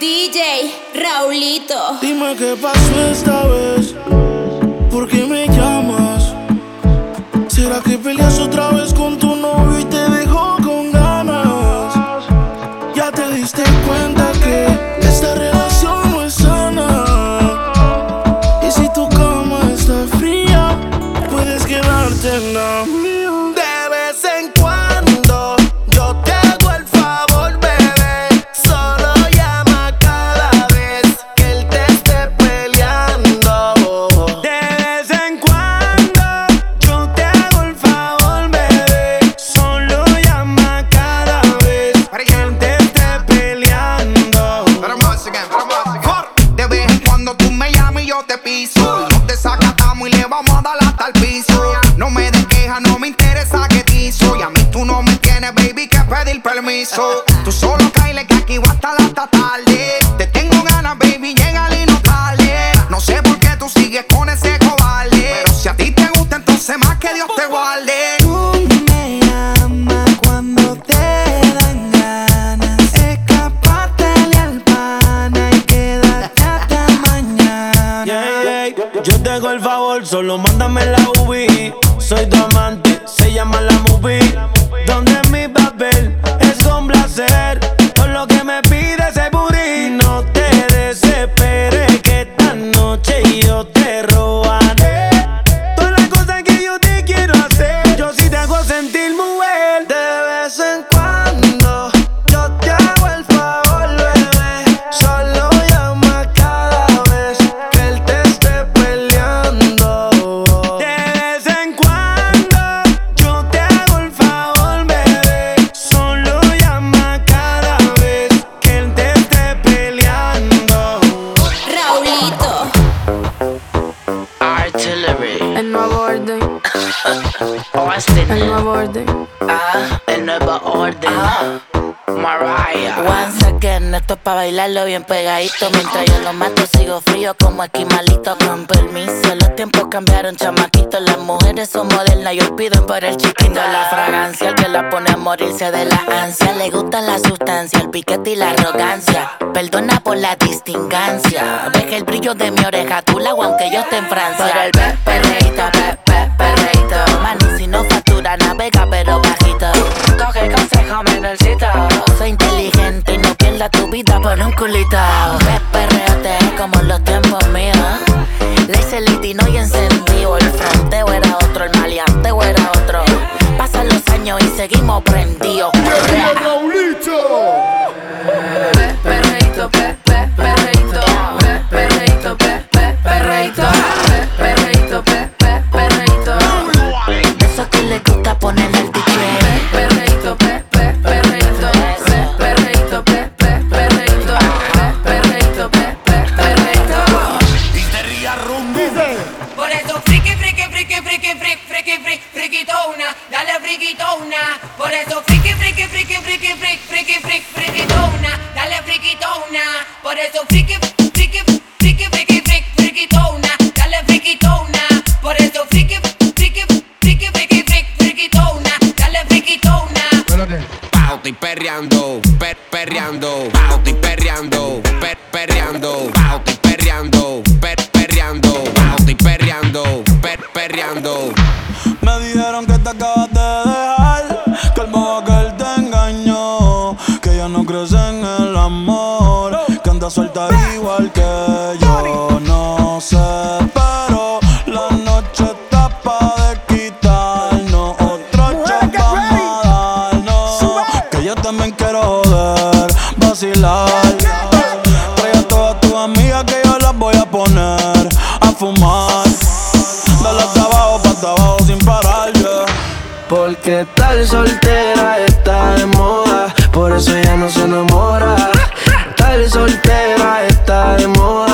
DJ Raulito. Dime qué pasó esta vez. ¿Por qué me llamas? ¿Será que peleas tienes, baby, que pedir permiso. Tú solo caile que aquí va hasta la hasta tarde. Te tengo ganas, baby, llega y no tarde. No sé por qué tú sigues con ese cobarde. Pero si a ti te gusta, entonces más que Dios te guarde. Tú me llamas cuando te dan ganas. Escapártele al pana y quédate hasta mañana. Yo te hago el favor, solo mándame la UV. Soy tu amante, Nuevo orden. Mariah. Once again, esto es pa' bailarlo bien pegadito. Mientras yo lo mato, sigo frío como esquimalito. Con permiso, los tiempos cambiaron, chamaquito. Las mujeres son modernas y olvidan por el chiquito. La fragancia, el que la pone a morirse de la ansia. Le gusta la sustancia, el piquete y la arrogancia. Perdona por la distingancia. Deja el brillo de mi oreja, tú la aunque yo esté en Francia. Por el pe- perreíto, pe- pe- perreíto. Mano, si no factura, navega, pero bajito. Coge consejo, menorcito. Soy inteligente y no pierdas tu vida por un culito. Perreate como en los tiempos míos. Le hice litino y encendido. El fronteo era otro, el maleanteo era otro. Pasan los años y seguimos prendidos. Pe, perreíto, pe, pe, estoy perreando, per, perreando, estoy perreando, per, perreando, estoy perreando, per, perreando, estoy perreando, per, perreando. Yo. No sé, pero la noche está pa' de quitarnos, otro shot vamos a darnos, que yo también quiero joder, vacilar. Trae a todas tus amigas que yo las voy a poner a fumar. Dale hasta abajo, pa' abajo sin parar, yeah. Porque estar soltera está de moda, por eso ella no se enamora. Estar soltera está de moda,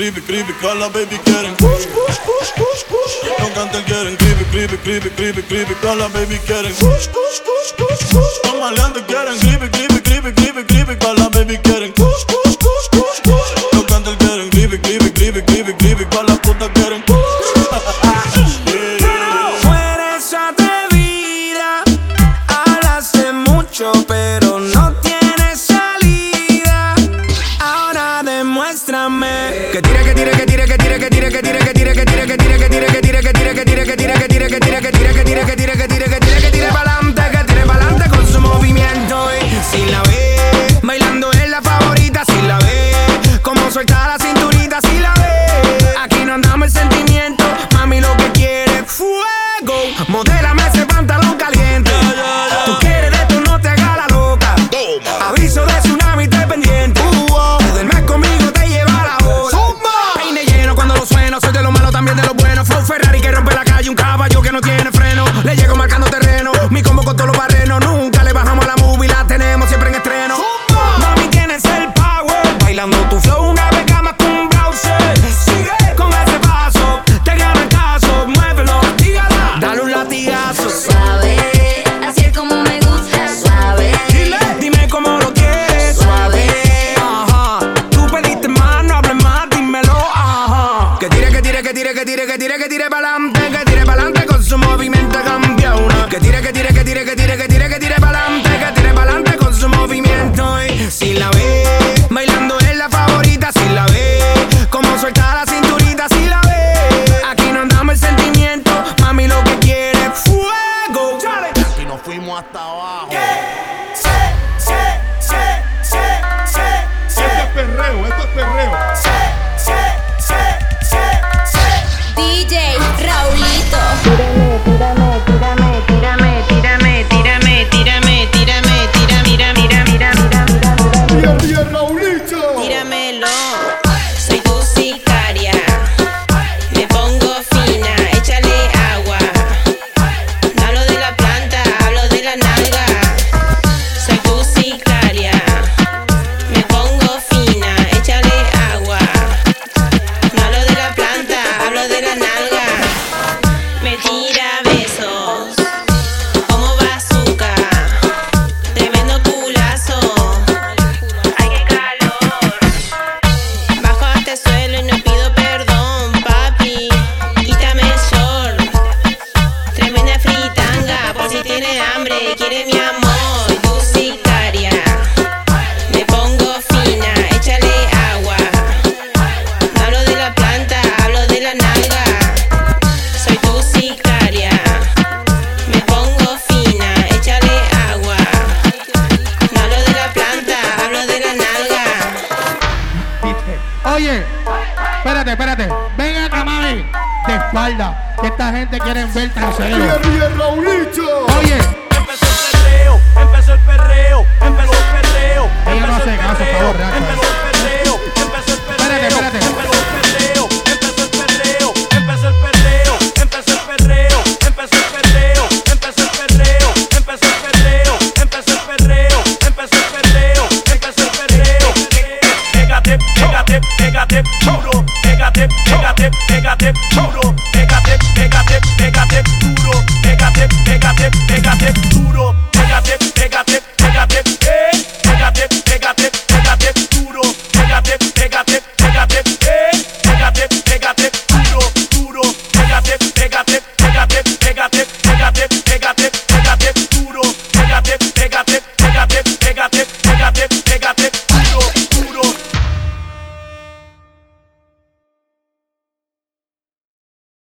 creepy, creepy, que a la baby quieren. Push, push, push, push, push. No canten, quieren. Creepy, creepy, creepy, creepy, creepy, que a baby quieren. Push, push, push, push, push. No maleantes quieren. Creepy, creepy, creepy, creepy, creepy, que a baby quieren. Push, push, push, push, push. No canten, quieren. Creepy, creepy, creepy, creepy, creepy, que a la puta quieren. Push. tu flow, una beca más con un browser. Sigue con ese paso, te gana caso, muévelo, tígala, dale un latigazo. Suave, así es como me gusta, suave. Dile, dime cómo lo quieres, suave. Ajá, tú pediste más, no hables más, dímelo, ajá. Que tire, que tire, que tire, que tire, que tire, que tire para adelante. te quieren ver tan. Oye. Empezó el perreo, empezó el perreo, empezó el perreo. Ella no hace caso. Empezó el perreo, empezó el perreo. Espérate, espérate. Empezó el perreo, empezó el perreo, empezó el perreo, empezó el perreo, empezó el perreo, empezó el perreo, empezó el perreo, empezó el perreo, empezó el perreo, empezó el perreo. Pégate, pégate, pégate, duro. Pégate, pégate, pégate, duro.